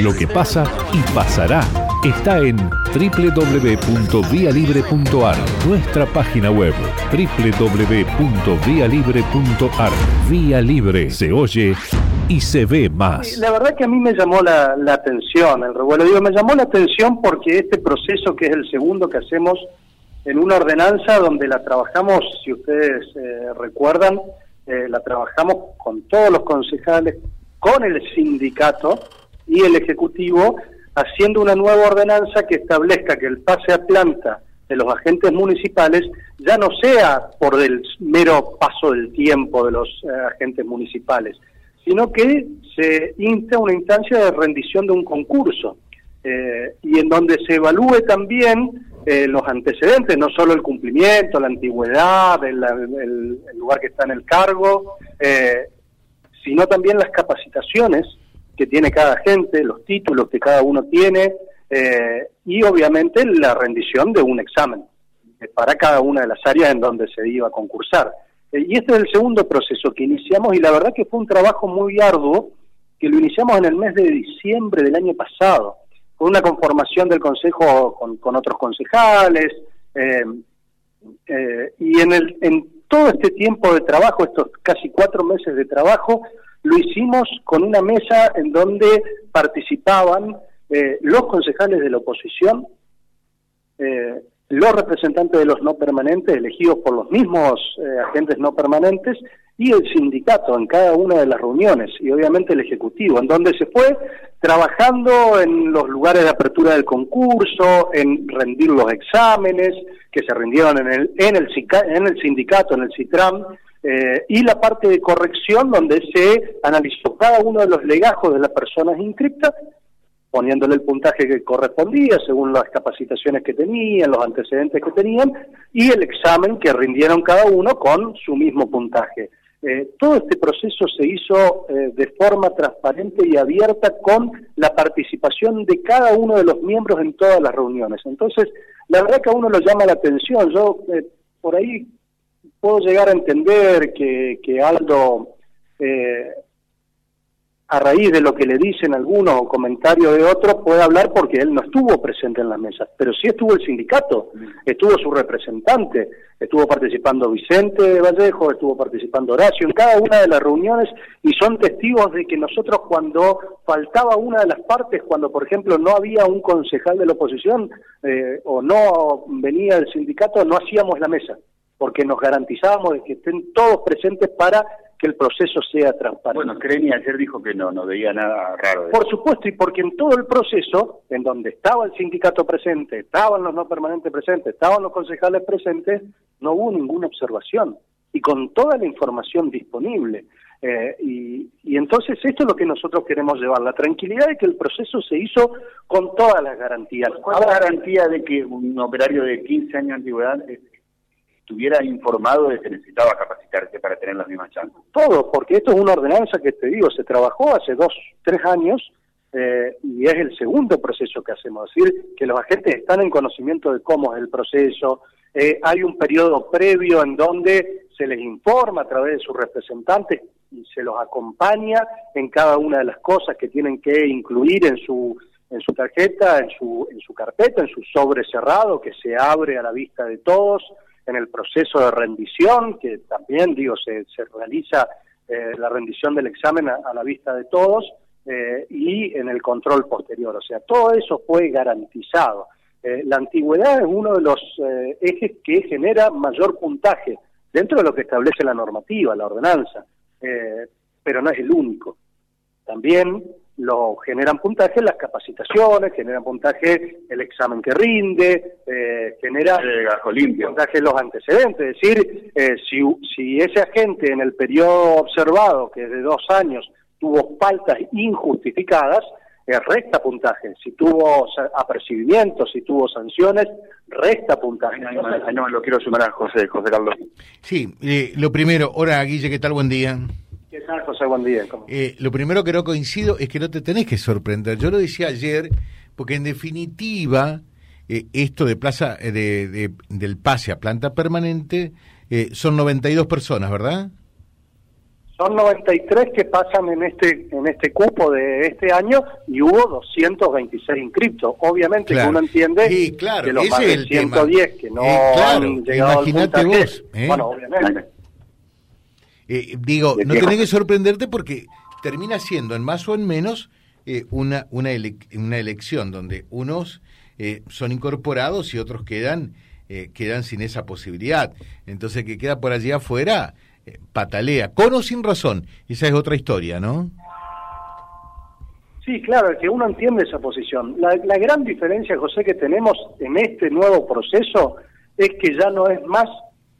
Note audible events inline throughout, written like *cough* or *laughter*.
Lo que pasa y pasará está en www.vialibre.ar, nuestra página web www.vialibre.ar. Vía Libre se oye y se ve más. La verdad que a mí me llamó la, atención el revuelo. Digo, me llamó la atención porque este proceso, que es el segundo que hacemos en una ordenanza donde la trabajamos, si ustedes eh, recuerdan, eh, la trabajamos con todos los concejales, con el sindicato y el Ejecutivo, haciendo una nueva ordenanza que establezca que el pase a planta de los agentes municipales ya no sea por el mero paso del tiempo de los eh, agentes municipales, sino que se insta una instancia de rendición de un concurso eh, y en donde se evalúe también eh, los antecedentes, no solo el cumplimiento, la antigüedad, el, lugar que está en el cargo, sino también las capacitaciones que tiene cada agente, los títulos que cada uno tiene y obviamente la rendición de un examen para cada una de las áreas en donde se iba a concursar. y este es el segundo proceso que iniciamos y la verdad que fue un trabajo muy arduo que lo iniciamos en el mes de diciembre del año pasado con una conformación del Consejo con, otros concejales, eh, eh, y en, el, en todo este tiempo de trabajo, estos casi cuatro meses de trabajo, lo hicimos con una mesa en donde participaban eh, los concejales de la oposición, los representantes de los no permanentes, elegidos por los mismos agentes no permanentes, y el sindicato en cada una de las reuniones y obviamente el Ejecutivo, en donde se fue trabajando en los lugares de apertura del concurso, en rendir los exámenes que se rindieron en el, en el, en el sindicato, en el CITRAM, eh, y la parte de corrección donde se analizó cada uno de los legajos de las personas inscriptas, poniéndole el puntaje que correspondía según las capacitaciones que tenían, los antecedentes que tenían, y el examen que rindieron cada uno con su mismo puntaje. Eh, todo este proceso se hizo eh, de forma transparente y abierta con la participación de cada uno de los miembros en todas las reuniones. Entonces, la verdad que a uno lo llama la atención. Yo eh, por ahí puedo llegar a entender que, que Aldo a raíz de lo que le dicen algunos o comentarios de otros, puede hablar porque él no estuvo presente en las mesas, pero sí estuvo el sindicato, estuvo su representante, estuvo participando Vicente Vallejo, estuvo participando Horacio en cada una de las reuniones y son testigos de que nosotros cuando faltaba una de las partes, cuando por ejemplo no había un concejal de la oposición eh, o no venía el sindicato, no hacíamos la mesa, porque nos garantizábamos de que estén todos presentes para que el proceso sea transparente. Bueno, Creni ayer dijo que no, no veía nada raro. Por supuesto, y porque en todo el proceso, en donde estaba el sindicato presente, estaban los no permanentes presentes, estaban los concejales presentes, no hubo ninguna observación. Y con toda la información disponible. Eh, y, y, entonces esto es lo que nosotros queremos llevar, la tranquilidad de que el proceso se hizo con todas las garantías. ¿Cuál es la garantía de que un operario de 15 años de antigüedad estuviera informado de que necesitaba capacitarse para tener las mismas chances. Todo, porque esto es una ordenanza que te digo, se trabajó hace dos, tres años eh, y es el segundo proceso que hacemos, es decir, que los agentes están en conocimiento de cómo es el proceso, eh, hay un periodo previo en donde se les informa a través de sus representantes y se los acompaña en cada una de las cosas que tienen que incluir en su en su tarjeta, en su en su carpeta, en su sobre cerrado que se abre a la vista de todos, en el proceso de rendición, que también, digo, se, realiza eh, la rendición del examen a, la vista de todos, eh, y en el control posterior. O sea, todo eso fue garantizado. Eh, la antigüedad es uno de los ejes que genera mayor puntaje dentro de lo que establece la normativa, la ordenanza, pero no es el único. También lo generan puntaje las capacitaciones, generan puntaje el examen que rinde, eh, genera puntaje los antecedentes. Es decir, eh, si, si ese agente en el periodo observado, que es de dos años, tuvo faltas injustificadas, eh, resta puntaje. Si tuvo apercibimientos, si tuvo sanciones, resta puntaje. no, lo quiero sumar a José, José Carlos. Sí, lo primero, hola Guille, ¿qué tal? Buen día. ¿Qué tal, José? Buen día. Eh, lo primero que no coincido es que no te tenés que sorprender. Yo lo decía ayer, porque en definitiva, eh, esto de plaza eh, de, del pase a planta permanente son 92 personas, ¿verdad? Son 93 que pasan en este en este cupo de este año y hubo 226 inscriptos. Obviamente que uno entiende que los más de 110 que no han llegado imagínate vos, ¿eh? bueno, obviamente. Eh, digo, no tenés que sorprenderte porque termina siendo en más o en menos eh, una, una, una elección donde unos son incorporados y otros quedan, quedan sin esa posibilidad. Entonces, que queda por allí afuera patalea, con o sin razón. Esa es otra historia, ¿no? Sí, claro, que uno entiende esa posición. La, la gran diferencia, José, que tenemos en este nuevo proceso es que ya no es más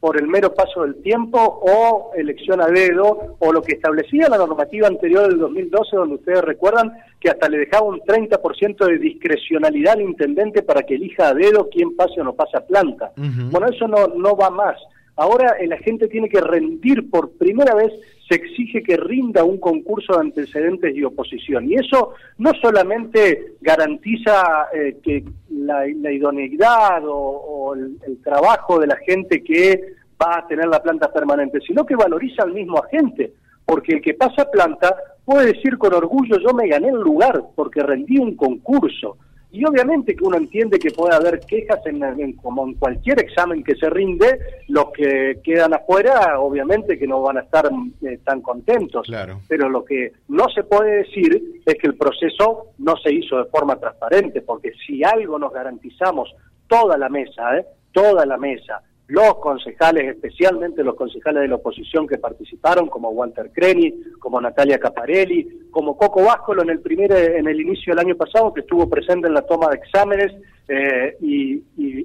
por el mero paso del tiempo o elección a dedo o lo que establecía la normativa anterior del 2012 donde ustedes recuerdan que hasta le dejaba un 30% de discrecionalidad al intendente para que elija a dedo quién pase o no pasa planta. Bueno, eso no, no va más. Ahora el agente tiene que rendir por primera vez, se exige que rinda un concurso de antecedentes y oposición. Y eso no solamente garantiza eh, que la, idoneidad o, el, el, trabajo de la gente que va a tener la planta permanente, sino que valoriza al mismo agente, porque el que pasa planta puede decir con orgullo, yo me gané el lugar porque rendí un concurso. Y obviamente que uno entiende que puede haber quejas en, como en cualquier examen que se rinde, los que quedan afuera obviamente que no van a estar eh, tan contentos. Claro. Pero lo que no se puede decir es que el proceso no se hizo de forma transparente, porque si algo nos garantizamos toda la mesa, ¿eh? toda la mesa, los concejales, especialmente los concejales de la oposición que participaron, como Walter Creni, como Natalia Caparelli, como Coco Váscolo en el primer, en el inicio del año pasado, que estuvo presente en la toma de exámenes, eh, y,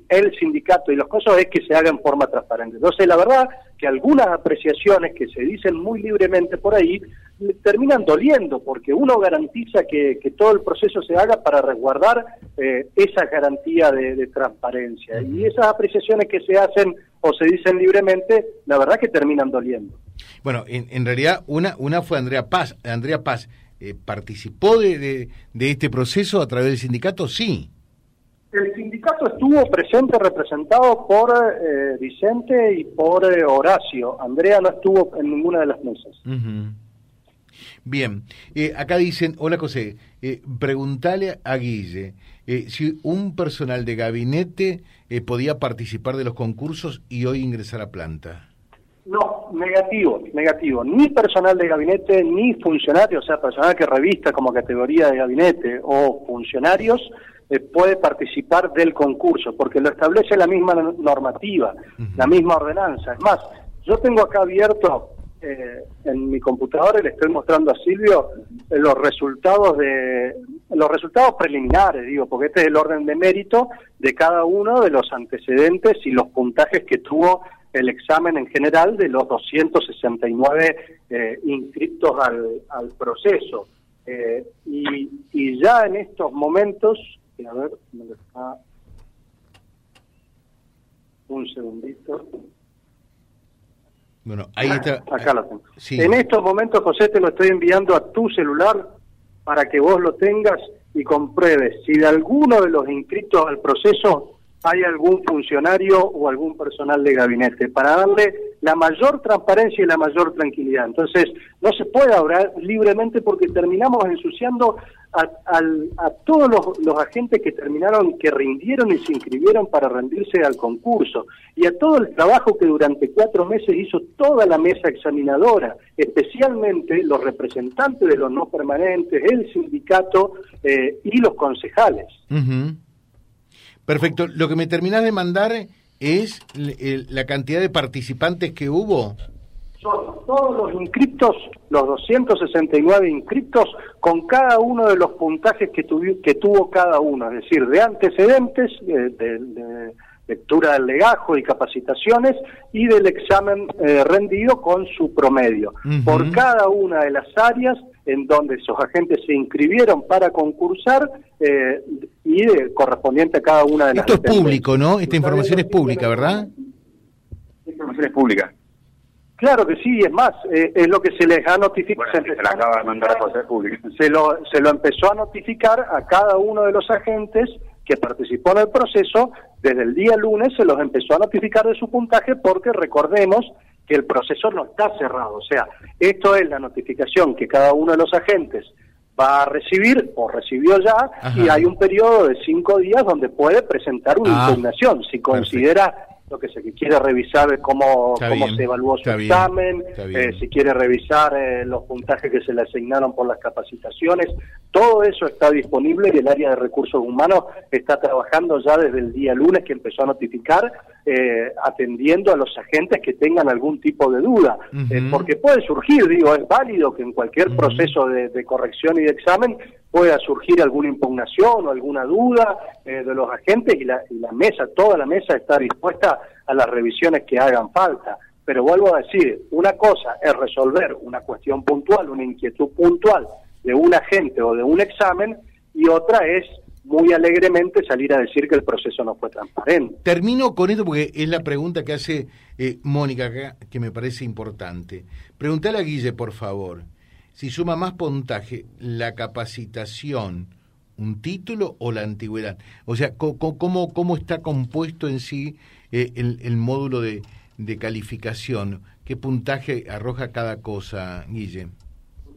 el sindicato y los cosas es que se haga en forma transparente. Entonces, la verdad que algunas apreciaciones que se dicen muy libremente por ahí terminan doliendo, porque uno garantiza que, todo el proceso se haga para resguardar eh, esa garantía de, transparencia. Y esas apreciaciones que se hacen o se dicen libremente, la verdad que terminan doliendo. Bueno, en, realidad una, una fue Andrea Paz. Andrea Paz, eh, ¿participó de, de este proceso a través del sindicato? Sí. El sindicato estuvo presente representado por eh, Vicente y por eh, Horacio. Andrea no estuvo en ninguna de las mesas. Bien, eh, acá dicen, hola José, preguntale a Guille si un personal de gabinete podía participar de los concursos y hoy ingresar a planta. No, negativo, negativo. Ni personal de gabinete, ni funcionarios, o sea, personal que revista como categoría de gabinete o funcionarios eh, puede participar del concurso, porque lo establece la misma normativa, la misma ordenanza. Es más, yo tengo acá abierto eh, en mi computadora y le estoy mostrando a Silvio eh, los resultados de los resultados preliminares, digo, porque este es el orden de mérito de cada uno de los antecedentes y los puntajes que tuvo el examen en general de los 269 eh, inscritos al, al proceso. y, y ya en estos momentos a ver, me está un segundito. Bueno, ahí está. Acá lo tengo. En estos momentos, José, te lo estoy enviando a tu celular para que vos lo tengas y compruebes si de alguno de los inscritos al proceso hay algún funcionario o algún personal de gabinete, para darle la mayor transparencia y la mayor tranquilidad. Entonces, no se puede hablar libremente porque terminamos ensuciando a, todos los, agentes que terminaron, que rindieron y se inscribieron para rendirse al concurso, y a todo el trabajo que durante cuatro meses hizo toda la mesa examinadora, especialmente los representantes de los no permanentes, el sindicato eh, y los concejales. Perfecto. Lo que me terminás de mandar es la cantidad de participantes que hubo. Son todos los inscriptos, los 269 inscriptos, con cada uno de los puntajes que, que tuvo cada uno, es decir, de antecedentes, eh, de, lectura del legajo y capacitaciones, y del examen eh, rendido con su promedio. Por cada una de las áreas en donde esos agentes se inscribieron para concursar eh, y correspondiente a cada una de las... Esto es público, ¿no? Esta información es pública, ¿verdad? Esta información es pública. Claro que sí, es más, eh, es lo que se les ha notificado. se, la acaba de mandar a Pública. Se lo, se lo empezó a notificar a cada uno de los agentes que participó en el proceso, desde el día lunes se los empezó a notificar de su puntaje porque recordemos que el proceso no está cerrado. O sea, esto es la notificación que cada uno de los agentes va a recibir o recibió ya y hay un periodo de cinco días donde puede presentar una ah, impugnación si considera lo que se quiere revisar cómo, cómo se evaluó su examen, eh, si quiere revisar eh, los puntajes que se le asignaron por las capacitaciones, todo eso está disponible y el área de recursos humanos está trabajando ya desde el día lunes que empezó a notificar, eh, atendiendo a los agentes que tengan algún tipo de duda, porque puede surgir, digo, es válido que en cualquier proceso de corrección y de examen pueda surgir alguna impugnación o alguna duda eh, de los agentes y la, y la mesa, toda la mesa está dispuesta a las revisiones que hagan falta. Pero vuelvo a decir, una cosa es resolver una cuestión puntual, una inquietud puntual de un agente o de un examen, y otra es muy alegremente salir a decir que el proceso no fue transparente. Termino con esto porque es la pregunta que hace eh, Mónica, que me parece importante. Preguntale a Guille, por favor si suma más puntaje la capacitación, un título o la antigüedad. O sea, ¿cómo, cómo está compuesto en sí eh, el, módulo de, de, calificación? ¿Qué puntaje arroja cada cosa, Guille?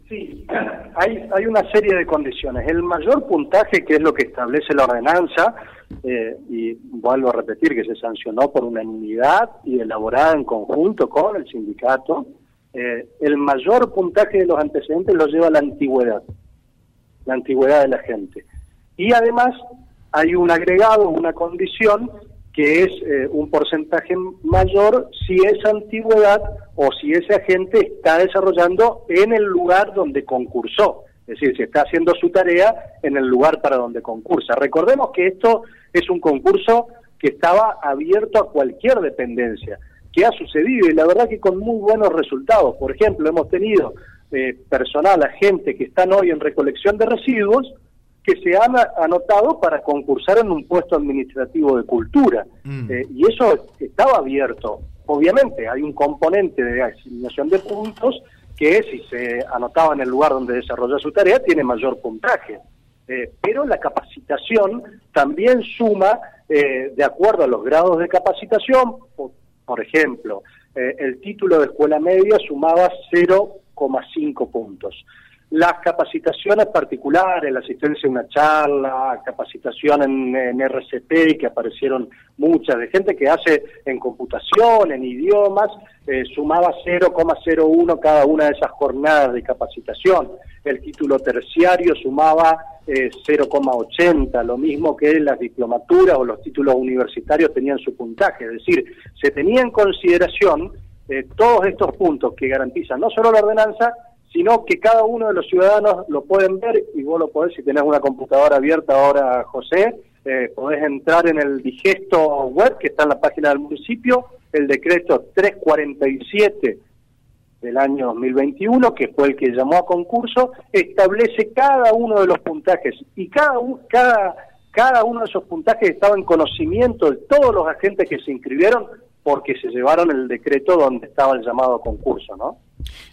Sí, *clears throat* hay, hay una serie de condiciones. El mayor puntaje, que es lo que establece la ordenanza, eh, y vuelvo a repetir que se sancionó por unanimidad y elaborada en conjunto con el sindicato, eh, el mayor puntaje de los antecedentes lo lleva la antigüedad, la antigüedad de la gente. Y además hay un agregado, una condición que es eh, un porcentaje mayor si esa antigüedad o si ese agente está desarrollando en el lugar donde concursó, es decir, si está haciendo su tarea en el lugar para donde concursa. Recordemos que esto es un concurso que estaba abierto a cualquier dependencia que ha sucedido y la verdad que con muy buenos resultados. Por ejemplo, hemos tenido eh, personal, gente que están hoy en recolección de residuos que se han anotado para concursar en un puesto administrativo de cultura. Mm. Eh, y eso estaba abierto. Obviamente hay un componente de asignación de puntos que si se anotaba en el lugar donde desarrolla su tarea tiene mayor puntaje. Eh, pero la capacitación también suma, de acuerdo a los grados de capacitación, por ejemplo, eh, el título de escuela media sumaba 0,5 puntos. Las capacitaciones particulares, la asistencia a una charla, capacitación en, RCP, que aparecieron muchas, de gente que hace en computación, en idiomas, eh, sumaba 0,01 cada una de esas jornadas de capacitación. El título terciario sumaba 0,80, eh, lo mismo que las diplomaturas o los títulos universitarios tenían su puntaje. Es decir, se tenía en consideración eh, todos estos puntos que garantizan no solo la ordenanza, sino que cada uno de los ciudadanos lo pueden ver y vos lo podés, si tenés una computadora abierta ahora, José, eh, podés entrar en el digesto web que está en la página del municipio, el decreto 347 del año 2021, que fue el que llamó a concurso, establece cada uno de los puntajes y cada, cada, cada uno de esos puntajes estaba en conocimiento de todos los agentes que se inscribieron porque se llevaron el decreto donde estaba el llamado concurso, ¿no?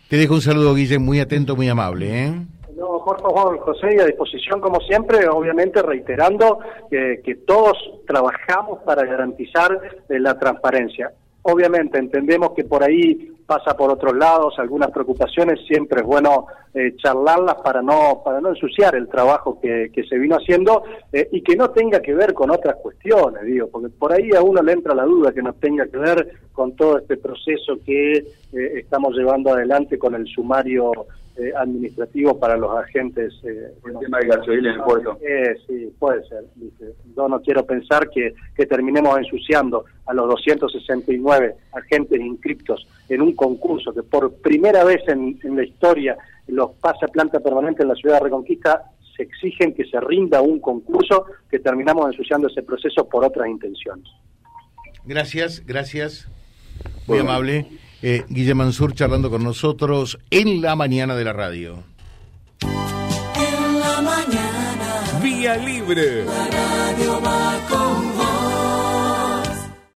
Te dejo un saludo, Guille, muy atento, muy amable. ¿eh? No, por favor, José, y a disposición como siempre, obviamente reiterando que, que todos trabajamos para garantizar eh, la transparencia. Obviamente entendemos que por ahí pasa por otros lados, algunas preocupaciones, siempre es bueno eh, charlarlas para no para no ensuciar el trabajo que, que se vino haciendo eh, y que no tenga que ver con otras cuestiones, digo, porque por ahí a uno le entra la duda que no tenga que ver con todo este proceso que eh, estamos llevando adelante con el sumario eh, administrativo para los agentes. El tema de gasolina en el puerto. Eh, sí, puede ser. Yo no quiero pensar que, que terminemos ensuciando a los 269 agentes inscriptos en un concurso que por primera vez en, en la historia los pasa planta permanente en la ciudad de Reconquista se exigen que se rinda un concurso que terminamos ensuciando ese proceso por otras intenciones. Gracias, gracias. Muy amable. Eh, Guille Mansur charlando con nosotros en la mañana de la radio. En la mañana. Vía libre. La radio va con